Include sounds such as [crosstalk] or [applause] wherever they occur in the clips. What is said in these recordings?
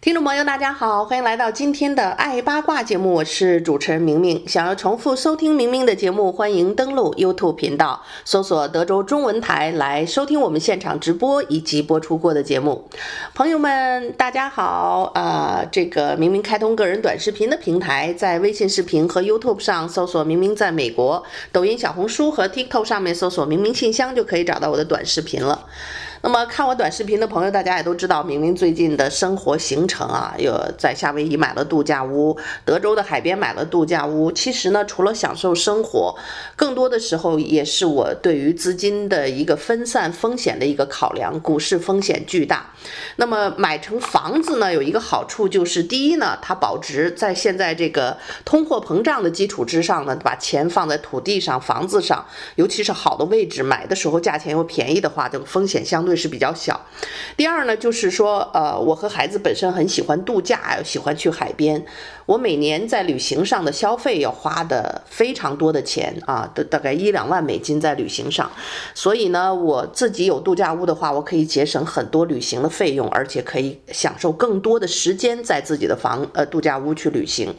听众朋友，大家好，欢迎来到今天的爱八卦节目，我是主持人明明。想要重复收听明明的节目，欢迎登录 YouTube 频道，搜索德州中文台来收听我们现场直播以及播出过的节目。朋友们，大家好，啊、呃，这个明明开通个人短视频的平台，在微信视频和 YouTube 上搜索“明明在美国”，抖音、小红书和 TikTok 上面搜索“明明信箱”就可以找到我的短视频了。那么看我短视频的朋友，大家也都知道，明明最近的生活行程啊，有在夏威夷买了度假屋，德州的海边买了度假屋。其实呢，除了享受生活，更多的时候也是我对于资金的一个分散风险的一个考量。股市风险巨大，那么买成房子呢，有一个好处就是，第一呢，它保值，在现在这个通货膨胀的基础之上呢，把钱放在土地上、房子上，尤其是好的位置，买的时候价钱又便宜的话，这个风险相对。是比较小。第二呢，就是说，呃，我和孩子本身很喜欢度假，喜欢去海边。我每年在旅行上的消费要花的非常多的钱啊，大大概一两万美金在旅行上。所以呢，我自己有度假屋的话，我可以节省很多旅行的费用，而且可以享受更多的时间在自己的房呃度假屋去旅行。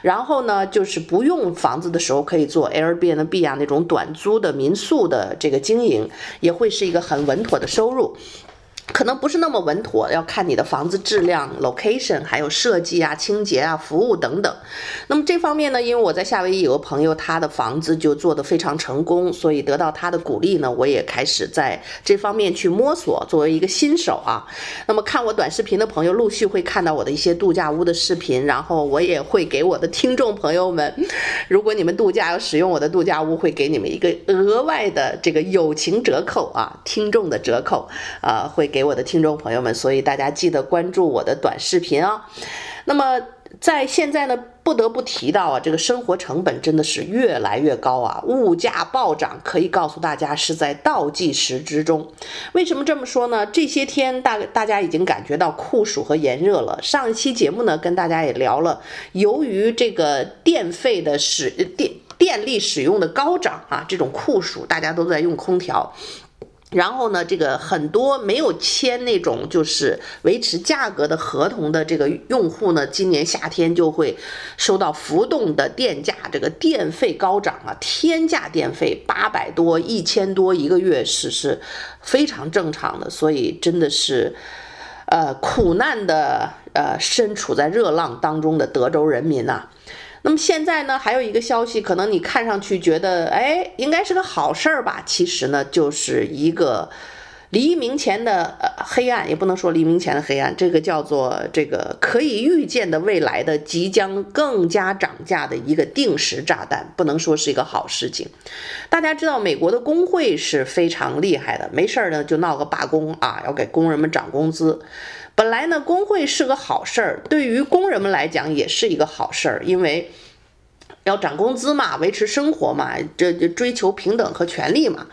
然后呢，就是不用房子的时候，可以做 Airbnb 啊那种短租的民宿的这个经营，也会是一个很稳妥的收收入。可能不是那么稳妥，要看你的房子质量、location，还有设计啊、清洁啊、服务等等。那么这方面呢，因为我在夏威夷有个朋友，他的房子就做得非常成功，所以得到他的鼓励呢，我也开始在这方面去摸索。作为一个新手啊，那么看我短视频的朋友陆续会看到我的一些度假屋的视频，然后我也会给我的听众朋友们，如果你们度假要使用我的度假屋，会给你们一个额外的这个友情折扣啊，听众的折扣啊，会。给我的听众朋友们，所以大家记得关注我的短视频啊。那么在现在呢，不得不提到啊，这个生活成本真的是越来越高啊，物价暴涨，可以告诉大家是在倒计时之中。为什么这么说呢？这些天大大家已经感觉到酷暑和炎热了。上一期节目呢，跟大家也聊了，由于这个电费的使电电力使用的高涨啊，这种酷暑大家都在用空调。然后呢，这个很多没有签那种就是维持价格的合同的这个用户呢，今年夏天就会收到浮动的电价，这个电费高涨啊，天价电费八百多、一千多一个月是是非常正常的，所以真的是，呃，苦难的呃，身处在热浪当中的德州人民呐、那么现在呢，还有一个消息，可能你看上去觉得，哎，应该是个好事儿吧？其实呢，就是一个黎明前的黑暗，也不能说黎明前的黑暗，这个叫做这个可以预见的未来的即将更加涨价的一个定时炸弹，不能说是一个好事情。大家知道，美国的工会是非常厉害的，没事儿呢就闹个罢工啊，要给工人们涨工资。本来呢，工会是个好事儿，对于工人们来讲也是一个好事儿，因为要涨工资嘛，维持生活嘛，这追求平等和权利嘛。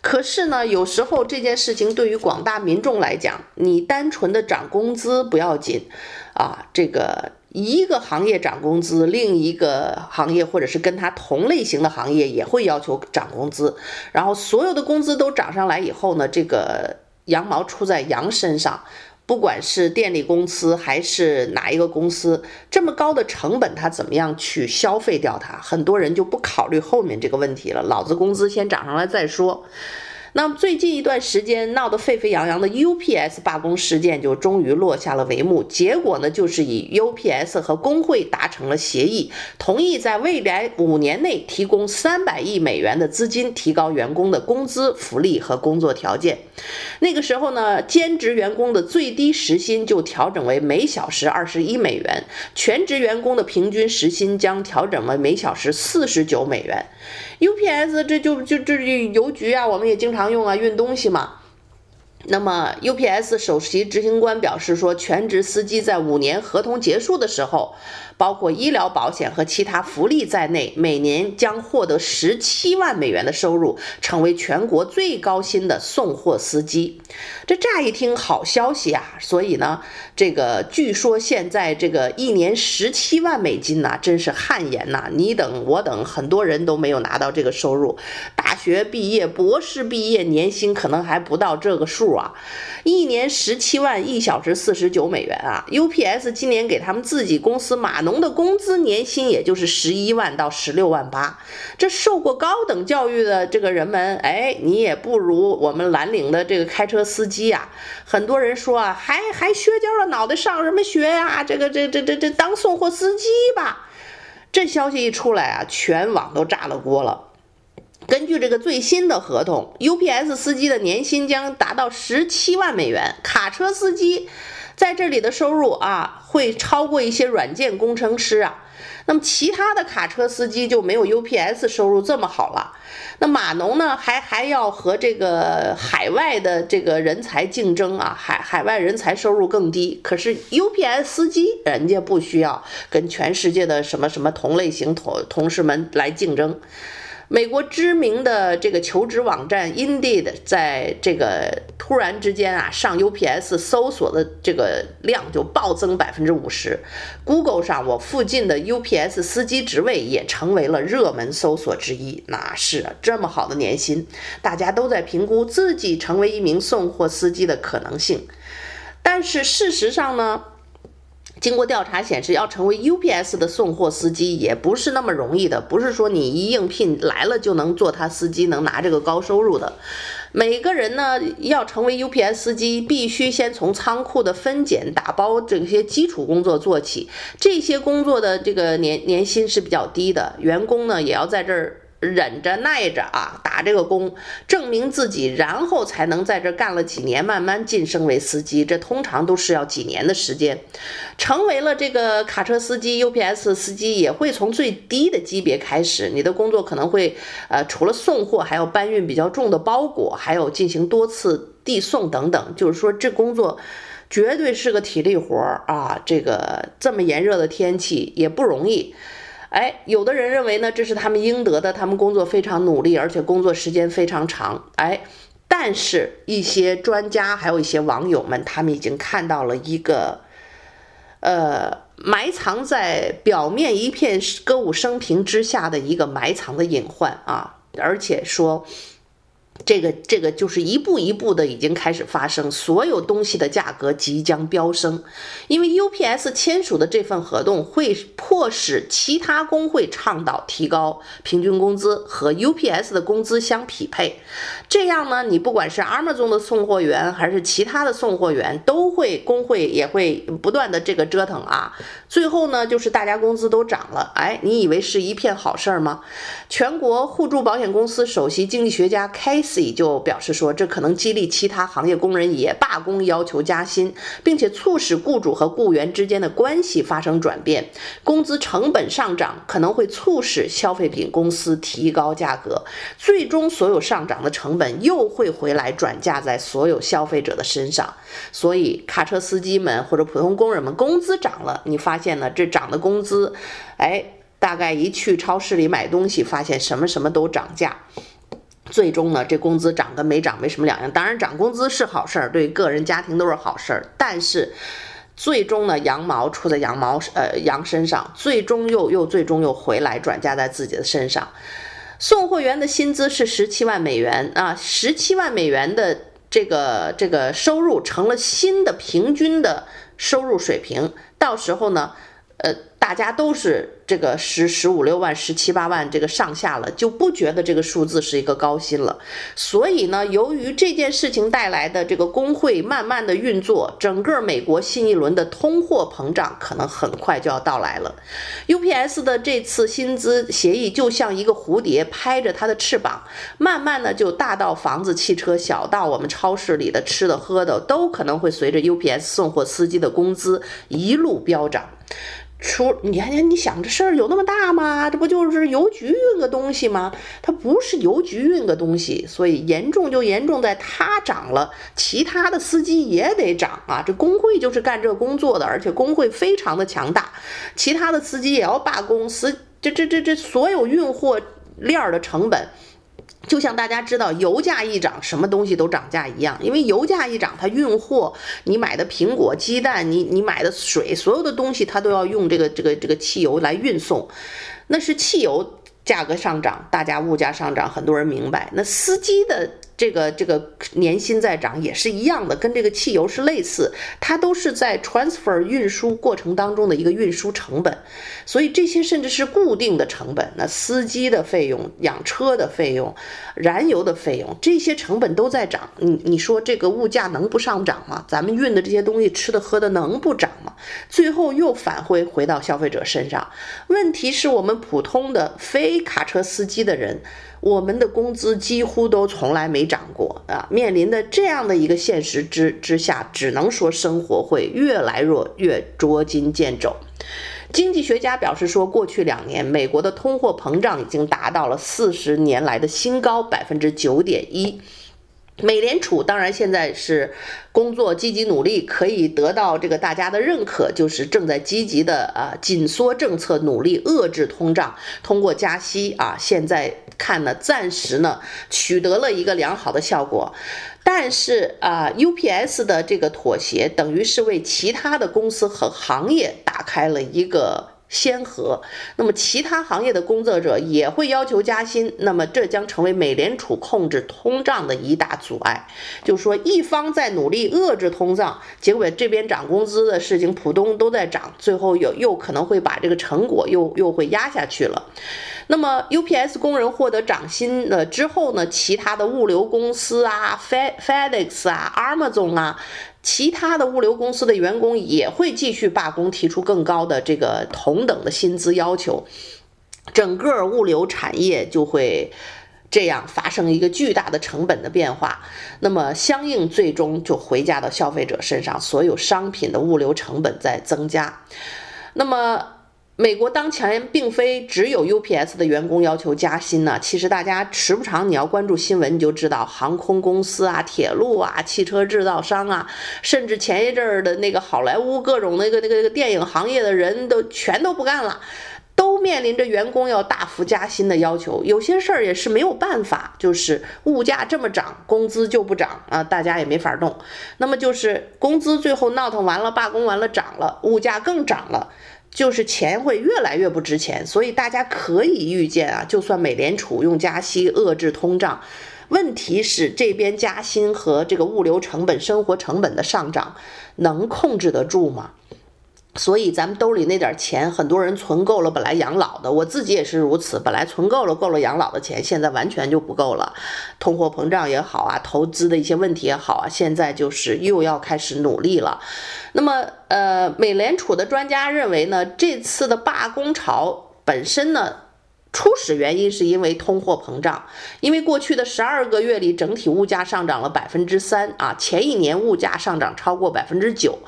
可是呢，有时候这件事情对于广大民众来讲，你单纯的涨工资不要紧啊，这个一个行业涨工资，另一个行业或者是跟它同类型的行业也会要求涨工资，然后所有的工资都涨上来以后呢，这个羊毛出在羊身上。不管是电力公司还是哪一个公司，这么高的成本，他怎么样去消费掉它？很多人就不考虑后面这个问题了，老子工资先涨上来再说。那么最近一段时间闹得沸沸扬扬的 UPS 罢工事件就终于落下了帷幕。结果呢，就是以 UPS 和工会达成了协议，同意在未来五年内提供三百亿美元的资金，提高员工的工资、福利和工作条件。那个时候呢，兼职员工的最低时薪就调整为每小时二十一美元，全职员工的平均时薪将调整为每小时四十九美元。UPS 这就就这邮局啊，我们也经常用啊，运东西嘛。那么，UPS 首席执行官表示说，全职司机在五年合同结束的时候，包括医疗保险和其他福利在内，每年将获得十七万美元的收入，成为全国最高薪的送货司机。这乍一听好消息啊！所以呢，这个据说现在这个一年十七万美金呐，真是汗颜呐！你等我等，很多人都没有拿到这个收入。大学毕业、博士毕业，年薪可能还不到这个数啊！一年十七万，一小时四十九美元啊！UPS 今年给他们自己公司码农的工资年薪也就是十一万到十六万八。这受过高等教育的这个人们，哎，你也不如我们蓝领的这个开车司机。呀，很多人说啊，还还削尖了脑袋上什么学呀？这个这这这这当送货司机吧。这消息一出来啊，全网都炸了锅了。根据这个最新的合同，UPS 司机的年薪将达到十七万美元，卡车司机在这里的收入啊，会超过一些软件工程师啊。那么其他的卡车司机就没有 UPS 收入这么好了。那码农呢，还还要和这个海外的这个人才竞争啊，海海外人才收入更低。可是 UPS 司机人家不需要跟全世界的什么什么同类型同同事们来竞争。美国知名的这个求职网站 Indeed 在这个突然之间啊，上 UPS 搜索的这个量就暴增百分之五十。Google 上我附近的 UPS 司机职位也成为了热门搜索之一。那是啊，这么好的年薪，大家都在评估自己成为一名送货司机的可能性。但是事实上呢？经过调查显示，要成为 UPS 的送货司机也不是那么容易的，不是说你一应聘来了就能做他司机，能拿这个高收入的。每个人呢，要成为 UPS 司机，必须先从仓库的分拣、打包这些基础工作做起。这些工作的这个年年薪是比较低的，员工呢也要在这儿。忍着耐着啊，打这个工，证明自己，然后才能在这干了几年，慢慢晋升为司机。这通常都是要几年的时间。成为了这个卡车司机、UPS 司机，也会从最低的级别开始。你的工作可能会，呃，除了送货，还要搬运比较重的包裹，还有进行多次递送等等。就是说，这工作绝对是个体力活儿啊！这个这么炎热的天气也不容易。哎，有的人认为呢，这是他们应得的，他们工作非常努力，而且工作时间非常长。哎，但是，一些专家还有一些网友们，他们已经看到了一个，呃，埋藏在表面一片歌舞升平之下的一个埋藏的隐患啊，而且说。这个这个就是一步一步的已经开始发生，所有东西的价格即将飙升，因为 UPS 签署的这份合同会迫使其他工会倡导提高平均工资和 UPS 的工资相匹配，这样呢，你不管是 Amazon 的送货员还是其他的送货员，都会工会也会不断的这个折腾啊，最后呢，就是大家工资都涨了，哎，你以为是一片好事儿吗？全国互助保险公司首席经济学家 Casey 就表示说，这可能激励其他行业工人也罢工，要求加薪，并且促使雇主和雇员之间的关系发生转变。工资成本上涨可能会促使消费品公司提高价格，最终所有上涨的成本又会回来转嫁在所有消费者的身上。所以，卡车司机们或者普通工人们工资涨了，你发现呢？这涨的工资，哎，大概一去超市里买东西，发现什么什么都涨价。最终呢，这工资涨跟没涨没什么两样。当然，涨工资是好事儿，对个人家庭都是好事儿。但是，最终呢，羊毛出在羊毛呃羊身上，最终又又最终又回来转嫁在自己的身上。送货员的薪资是十七万美元啊，十七万美元的这个这个收入成了新的平均的收入水平。到时候呢，呃，大家都是。这个十十五六万、十七八万这个上下了，就不觉得这个数字是一个高薪了。所以呢，由于这件事情带来的这个工会慢慢的运作，整个美国新一轮的通货膨胀可能很快就要到来了。UPS 的这次薪资协议就像一个蝴蝶拍着它的翅膀，慢慢的就大到房子、汽车，小到我们超市里的吃的喝的，都可能会随着 UPS 送货司机的工资一路飙涨。出你看，你想这事儿有那么大吗？这不就是邮局运个东西吗？它不是邮局运个东西，所以严重就严重在它涨了，其他的司机也得涨啊。这工会就是干这工作的，而且工会非常的强大，其他的司机也要罢工，司这这这这所有运货链的成本。就像大家知道，油价一涨，什么东西都涨价一样。因为油价一涨，它运货，你买的苹果、鸡蛋，你你买的水，所有的东西它都要用这个这个这个汽油来运送，那是汽油价格上涨，大家物价上涨，很多人明白。那司机的。这个这个年薪在涨也是一样的，跟这个汽油是类似，它都是在 transfer 运输过程当中的一个运输成本，所以这些甚至是固定的成本。那司机的费用、养车的费用、燃油的费用，这些成本都在涨。你你说这个物价能不上涨吗？咱们运的这些东西、吃的喝的能不涨吗？最后又返回回到消费者身上。问题是我们普通的非卡车司机的人。我们的工资几乎都从来没涨过啊！面临的这样的一个现实之之下，只能说生活会越来越越捉襟见肘。经济学家表示说，过去两年美国的通货膨胀已经达到了四十年来的新高，百分之九点一。美联储当然现在是工作积极努力，可以得到这个大家的认可，就是正在积极的啊紧缩政策，努力遏制通胀，通过加息啊，现在看呢暂时呢取得了一个良好的效果，但是啊 UPS 的这个妥协等于是为其他的公司和行业打开了一个。先河，那么其他行业的工作者也会要求加薪，那么这将成为美联储控制通胀的一大阻碍。就是说，一方在努力遏制通胀，结果这边涨工资的事情，普通都在涨，最后又又可能会把这个成果又又会压下去了。那么 UPS 工人获得涨薪了之后呢，其他的物流公司啊，Fed FedEx 啊，Amazon 啊。其他的物流公司的员工也会继续罢工，提出更高的这个同等的薪资要求，整个物流产业就会这样发生一个巨大的成本的变化，那么相应最终就回嫁到消费者身上，所有商品的物流成本在增加，那么。美国当前并非只有 UPS 的员工要求加薪呢，其实大家时不常你要关注新闻，你就知道航空公司啊、铁路啊、汽车制造商啊，甚至前一阵儿的那个好莱坞各种那个那个那个电影行业的人都全都不干了，都面临着员工要大幅加薪的要求。有些事儿也是没有办法，就是物价这么涨，工资就不涨啊，大家也没法弄。那么就是工资最后闹腾完了，罢工完了涨了，物价更涨了。就是钱会越来越不值钱，所以大家可以预见啊，就算美联储用加息遏制通胀，问题是这边加薪和这个物流成本、生活成本的上涨能控制得住吗？所以咱们兜里那点钱，很多人存够了，本来养老的，我自己也是如此，本来存够了，够了养老的钱，现在完全就不够了。通货膨胀也好啊，投资的一些问题也好啊，现在就是又要开始努力了。那么，呃，美联储的专家认为呢，这次的罢工潮本身呢。初始原因是因为通货膨胀，因为过去的十二个月里，整体物价上涨了百分之三啊，前一年物价上涨超过百分之九，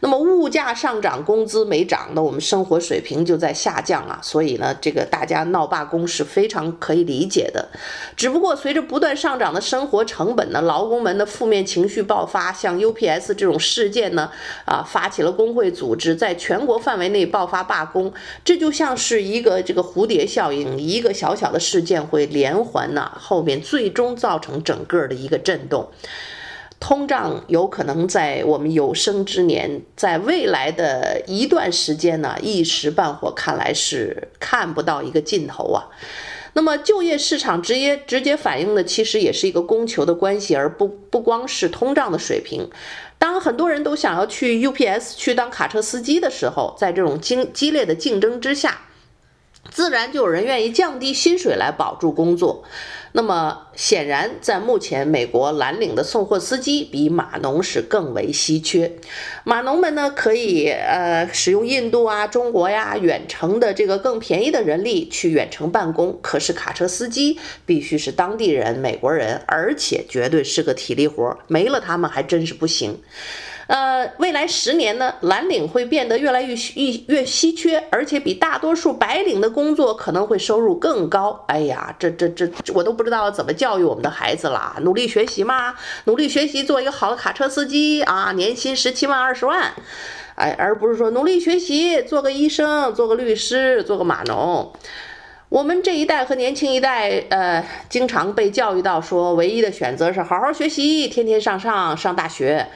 那么物价上涨，工资没涨，那我们生活水平就在下降啊，所以呢，这个大家闹罢工是非常可以理解的。只不过随着不断上涨的生活成本呢，劳工们的负面情绪爆发，像 UPS 这种事件呢，啊，发起了工会组织，在全国范围内爆发罢工，这就像是一个这个蝴蝶效应。一个小小的事件会连环呢，后面最终造成整个的一个震动。通胀有可能在我们有生之年，在未来的一段时间呢，一时半会看来是看不到一个尽头啊。那么就业市场直接直接反映的其实也是一个供求的关系，而不不光是通胀的水平。当很多人都想要去 UPS 去当卡车司机的时候，在这种激激烈的竞争之下。自然就有人愿意降低薪水来保住工作。那么显然，在目前美国蓝领的送货司机比码农是更为稀缺。码农们呢，可以呃使用印度啊、中国呀远程的这个更便宜的人力去远程办公。可是卡车司机必须是当地人、美国人，而且绝对是个体力活，没了他们还真是不行。呃，未来十年呢，蓝领会变得越来越越越稀缺，而且比大多数白领的工作可能会收入更高。哎呀，这这这，我都不知道怎么教育我们的孩子啦！努力学习嘛，努力学习，做一个好的卡车司机啊，年薪十七万二十万，哎，而不是说努力学习，做个医生，做个律师，做个码农。我们这一代和年轻一代，呃，经常被教育到说，唯一的选择是好好学习，天天上上上大学。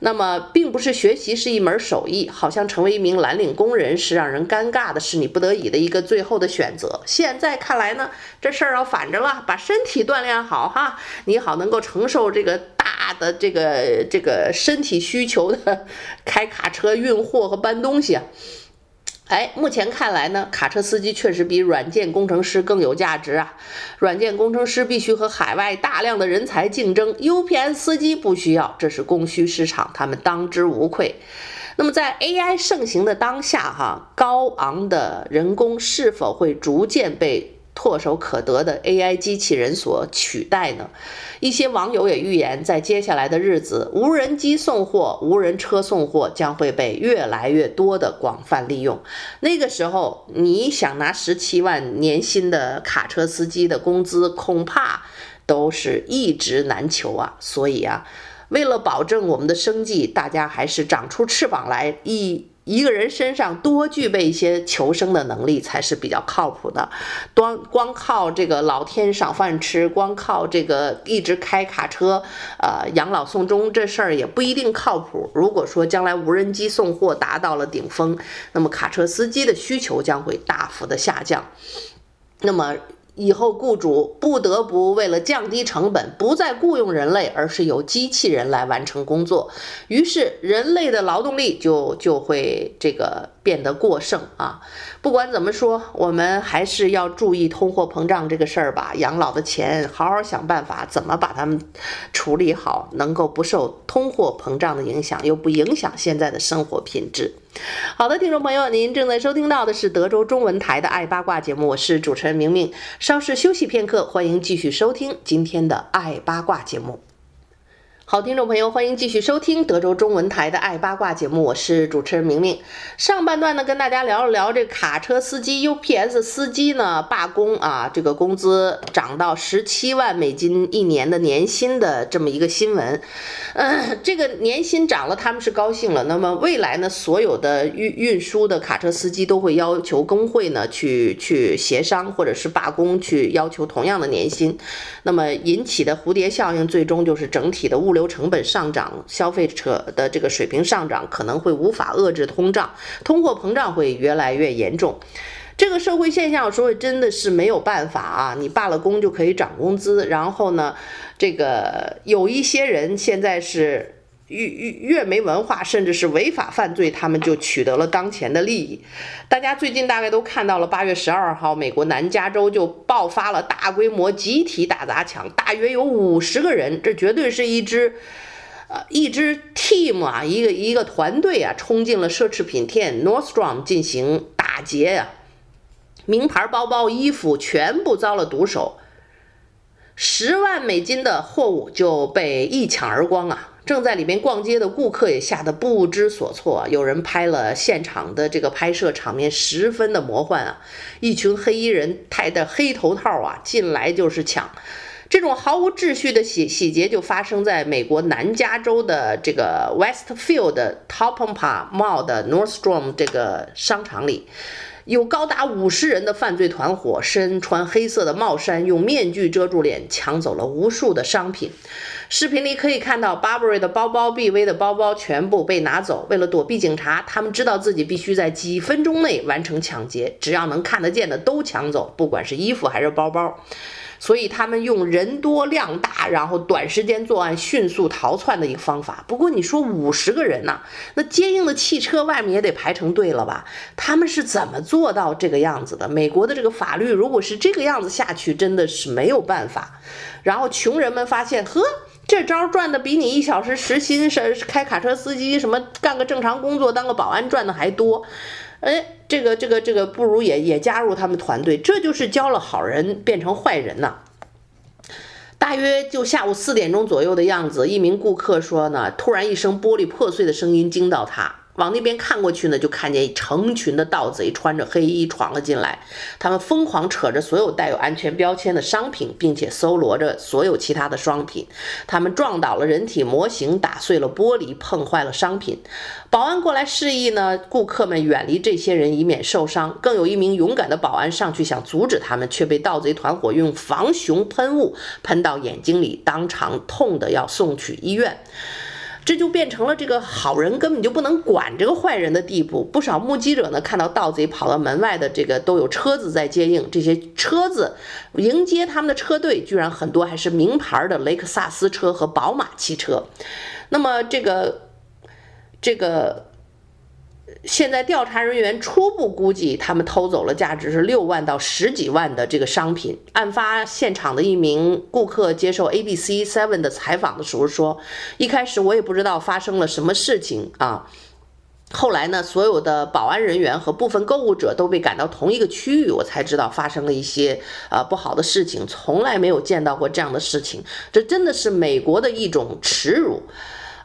那么，并不是学习是一门手艺，好像成为一名蓝领工人是让人尴尬的，是你不得已的一个最后的选择。现在看来呢，这事儿要反着了，把身体锻炼好哈，你好能够承受这个大的这个这个身体需求的 [laughs] 开卡车运货和搬东西。哎，目前看来呢，卡车司机确实比软件工程师更有价值啊。软件工程师必须和海外大量的人才竞争，UPS 司机不需要，这是供需市场，他们当之无愧。那么在 AI 盛行的当下，哈，高昂的人工是否会逐渐被唾手可得的 AI 机器人所取代呢？一些网友也预言，在接下来的日子，无人机送货、无人车送货将会被越来越多的广泛利用。那个时候，你想拿十七万年薪的卡车司机的工资，恐怕都是一直难求啊！所以啊，为了保证我们的生计，大家还是长出翅膀来一。一个人身上多具备一些求生的能力才是比较靠谱的，光光靠这个老天赏饭吃，光靠这个一直开卡车，呃，养老送终这事儿也不一定靠谱。如果说将来无人机送货达到了顶峰，那么卡车司机的需求将会大幅的下降，那么。以后雇主不得不为了降低成本，不再雇佣人类，而是由机器人来完成工作。于是人类的劳动力就就会这个变得过剩啊。不管怎么说，我们还是要注意通货膨胀这个事儿吧。养老的钱，好好想办法怎么把它们处理好，能够不受通货膨胀的影响，又不影响现在的生活品质。好的，听众朋友，您正在收听到的是德州中文台的《爱八卦》节目，我是主持人明明。稍事休息片刻，欢迎继续收听今天的《爱八卦》节目。好，听众朋友，欢迎继续收听德州中文台的《爱八卦》节目，我是主持人明明。上半段呢，跟大家聊了聊这卡车司机 UPS 司机呢罢工啊，这个工资涨到十七万美金一年的年薪的这么一个新闻。嗯、这个年薪涨了，他们是高兴了。那么未来呢，所有的运运输的卡车司机都会要求工会呢去去协商，或者是罢工，去要求同样的年薪。那么引起的蝴蝶效应，最终就是整体的物流。成本上涨，消费者的这个水平上涨，可能会无法遏制通胀，通货膨胀会越来越严重。这个社会现象，说真的是没有办法啊！你罢了工就可以涨工资，然后呢，这个有一些人现在是越越越没文化，甚至是违法犯罪，他们就取得了当前的利益。大家最近大概都看到了，八月十二号，美国南加州就爆发了大规模集体打砸抢，大约有五十个人，这绝对是一支，呃，一支 team 啊，一个一个团队啊，冲进了奢侈品店 Nordstrom 进行打劫呀。名牌包包、衣服全部遭了毒手，十万美金的货物就被一抢而光啊！正在里面逛街的顾客也吓得不知所措。有人拍了现场的这个拍摄场面，十分的魔幻啊！一群黑衣人戴着黑头套啊，进来就是抢。这种毫无秩序的洗洗劫就发生在美国南加州的这个 Westfield Topanga Mall 的 Nordstrom 这个商场里。有高达五十人的犯罪团伙，身穿黑色的帽衫，用面具遮住脸，抢走了无数的商品。视频里可以看到，Burberry 的包包、BV 的包包全部被拿走。为了躲避警察，他们知道自己必须在几分钟内完成抢劫，只要能看得见的都抢走，不管是衣服还是包包。所以他们用人多量大，然后短时间作案、迅速逃窜的一个方法。不过你说五十个人呢？那坚硬的汽车外面也得排成队了吧？他们是怎么做到这个样子的？美国的这个法律如果是这个样子下去，真的是没有办法。然后穷人们发现，呵，这招赚的比你一小时时薪是开卡车司机什么干个正常工作当个保安赚的还多。哎，这个这个这个不如也也加入他们团队，这就是教了好人变成坏人呐。大大约就下午四点钟左右的样子，一名顾客说呢，突然一声玻璃破碎的声音惊到他。往那边看过去呢，就看见成群的盗贼穿着黑衣闯了进来，他们疯狂扯着所有带有安全标签的商品，并且搜罗着所有其他的商品。他们撞倒了人体模型，打碎了玻璃，碰坏了商品。保安过来示意呢，顾客们远离这些人，以免受伤。更有一名勇敢的保安上去想阻止他们，却被盗贼团伙用防熊喷雾喷到眼睛里，当场痛得要送去医院。这就变成了这个好人根本就不能管这个坏人的地步。不少目击者呢，看到盗贼跑到门外的这个都有车子在接应，这些车子迎接他们的车队，居然很多还是名牌的雷克萨斯车和宝马汽车。那么这个这个。现在调查人员初步估计，他们偷走了价值是六万到十几万的这个商品。案发现场的一名顾客接受 ABC Seven 的采访的时候说：“一开始我也不知道发生了什么事情啊，后来呢，所有的保安人员和部分购物者都被赶到同一个区域，我才知道发生了一些呃不好的事情。从来没有见到过这样的事情，这真的是美国的一种耻辱。”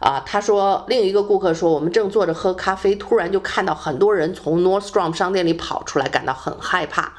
啊，他说，另一个顾客说，我们正坐着喝咖啡，突然就看到很多人从 Nordstrom 商店里跑出来，感到很害怕。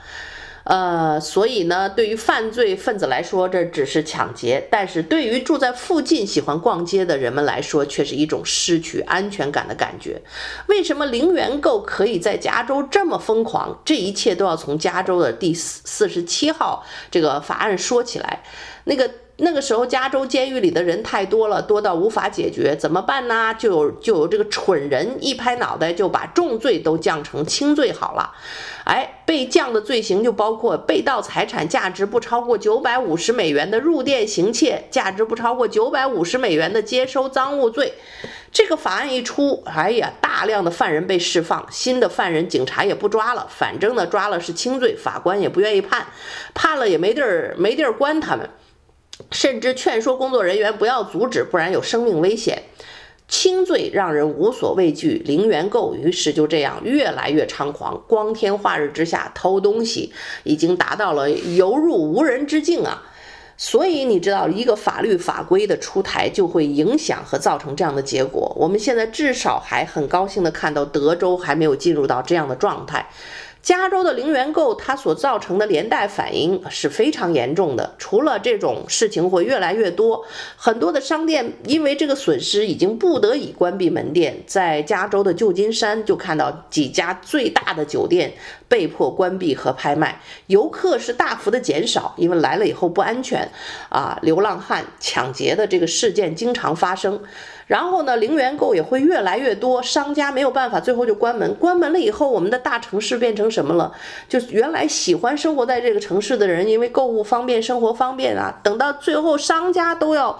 呃，所以呢，对于犯罪分子来说，这只是抢劫；但是对于住在附近、喜欢逛街的人们来说，却是一种失去安全感的感觉。为什么零元购可以在加州这么疯狂？这一切都要从加州的第四四十七号这个法案说起来。那个。那个时候，加州监狱里的人太多了，多到无法解决，怎么办呢？就有就有这个蠢人一拍脑袋，就把重罪都降成轻罪好了。哎，被降的罪行就包括被盗财产价值不超过九百五十美元的入店行窃，价值不超过九百五十美元的接收赃物罪。这个法案一出，哎呀，大量的犯人被释放，新的犯人警察也不抓了，反正呢，抓了是轻罪，法官也不愿意判，判了也没地儿没地儿关他们。甚至劝说工作人员不要阻止，不然有生命危险。轻罪让人无所畏惧，零元购于是就这样越来越猖狂，光天化日之下偷东西已经达到了犹入无人之境啊！所以你知道，一个法律法规的出台就会影响和造成这样的结果。我们现在至少还很高兴地看到德州还没有进入到这样的状态。加州的零元购，它所造成的连带反应是非常严重的。除了这种事情会越来越多，很多的商店因为这个损失已经不得已关闭门店。在加州的旧金山，就看到几家最大的酒店被迫关闭和拍卖，游客是大幅的减少，因为来了以后不安全啊，流浪汉抢劫的这个事件经常发生。然后呢，零元购也会越来越多，商家没有办法，最后就关门。关门了以后，我们的大城市变成什么了？就原来喜欢生活在这个城市的人，因为购物方便、生活方便啊，等到最后商家都要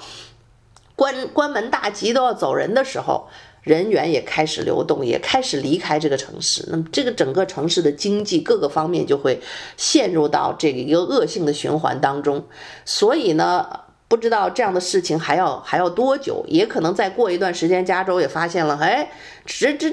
关关门大吉，都要走人的时候，人员也开始流动，也开始离开这个城市。那么，这个整个城市的经济各个方面就会陷入到这个一个恶性的循环当中。所以呢，不知道这样的事情还要还要多久，也可能再过一段时间，加州也发现了，哎，这这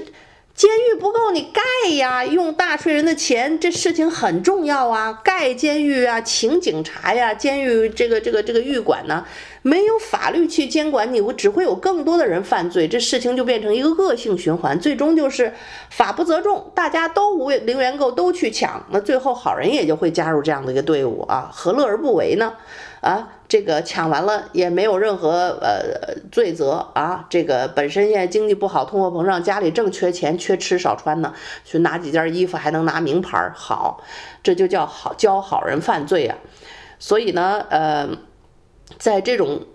监狱不够你盖呀，用纳税人的钱，这事情很重要啊，盖监狱啊，请警察呀，监狱这个这个这个狱管呢，没有法律去监管你，我只会有更多的人犯罪，这事情就变成一个恶性循环，最终就是法不责众，大家都无零元购都去抢，那最后好人也就会加入这样的一个队伍啊，何乐而不为呢？啊，这个抢完了也没有任何呃罪责啊。这个本身现在经济不好，通货膨胀，家里正缺钱，缺吃少穿呢，去拿几件衣服还能拿名牌，好，这就叫好教好人犯罪啊。所以呢，呃，在这种。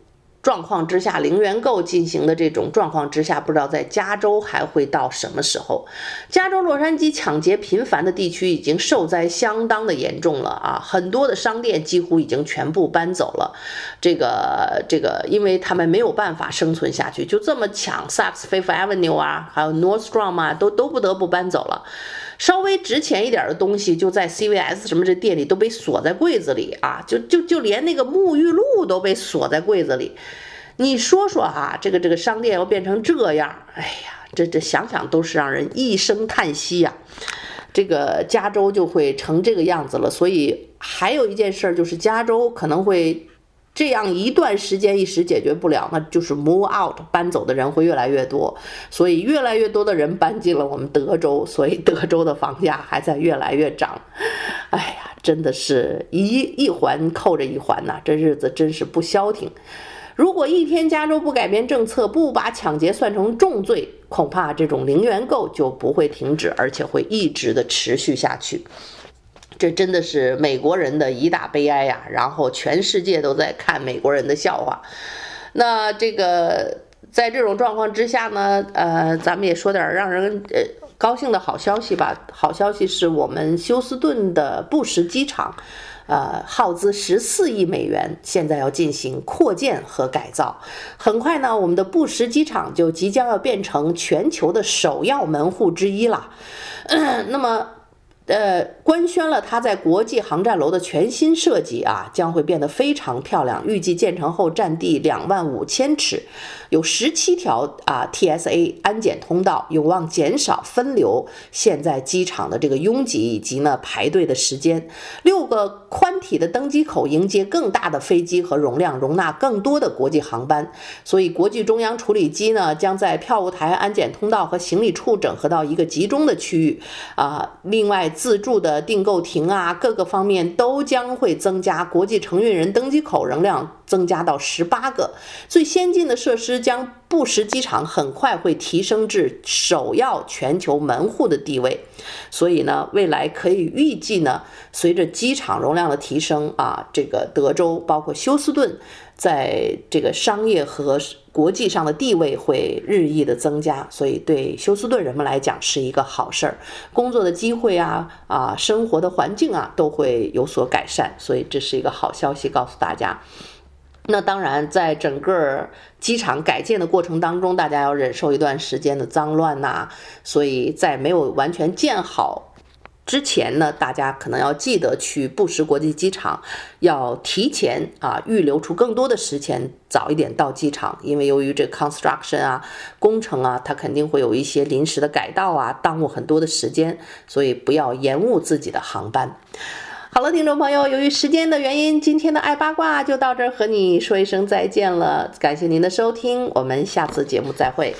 状况之下，零元购进行的这种状况之下，不知道在加州还会到什么时候。加州洛杉矶抢劫频繁的地区已经受灾相当的严重了啊，很多的商店几乎已经全部搬走了。这个这个，因为他们没有办法生存下去，就这么抢 Saks Fifth Avenue 啊，还有 Nordstrom 啊，都都不得不搬走了。稍微值钱一点的东西，就在 CVS 什么这店里都被锁在柜子里啊，就就就连那个沐浴露都被锁在柜子里。你说说哈，这个这个商店要变成这样，哎呀，这这想想都是让人一声叹息呀。这个加州就会成这个样子了，所以还有一件事儿就是加州可能会这样一段时间一时解决不了，那就是 move out，搬走的人会越来越多，所以越来越多的人搬进了我们德州，所以德州的房价还在越来越涨。哎呀，真的是一一环扣着一环呐，这日子真是不消停。如果一天加州不改变政策，不把抢劫算成重罪，恐怕这种零元购就不会停止，而且会一直的持续下去。这真的是美国人的一大悲哀呀！然后全世界都在看美国人的笑话。那这个在这种状况之下呢，呃，咱们也说点让人呃高兴的好消息吧。好消息是我们休斯顿的布什机场，呃，耗资十四亿美元，现在要进行扩建和改造。很快呢，我们的布什机场就即将要变成全球的首要门户之一了。[coughs] 那么。呃，官宣了它在国际航站楼的全新设计啊，将会变得非常漂亮。预计建成后占地两万五千尺。有十七条啊 TSA 安检通道，有望减少分流现在机场的这个拥挤以及呢排队的时间。六个宽体的登机口迎接更大的飞机和容量，容纳更多的国际航班。所以国际中央处理机呢将在票务台、安检通道和行李处整合到一个集中的区域啊。另外，自助的订购亭啊，各个方面都将会增加国际承运人登机口容量。增加到十八个最先进的设施，将布什机场很快会提升至首要全球门户的地位。所以呢，未来可以预计呢，随着机场容量的提升啊，这个德州包括休斯顿，在这个商业和国际上的地位会日益的增加。所以对休斯顿人们来讲是一个好事儿，工作的机会啊啊，生活的环境啊都会有所改善。所以这是一个好消息，告诉大家。那当然，在整个机场改建的过程当中，大家要忍受一段时间的脏乱呐。所以在没有完全建好之前呢，大家可能要记得去布什国际机场，要提前啊预留出更多的时间，早一点到机场。因为由于这 construction 啊工程啊，它肯定会有一些临时的改道啊，耽误很多的时间，所以不要延误自己的航班。好了，听众朋友，由于时间的原因，今天的爱八卦就到这儿，和你说一声再见了。感谢您的收听，我们下次节目再会。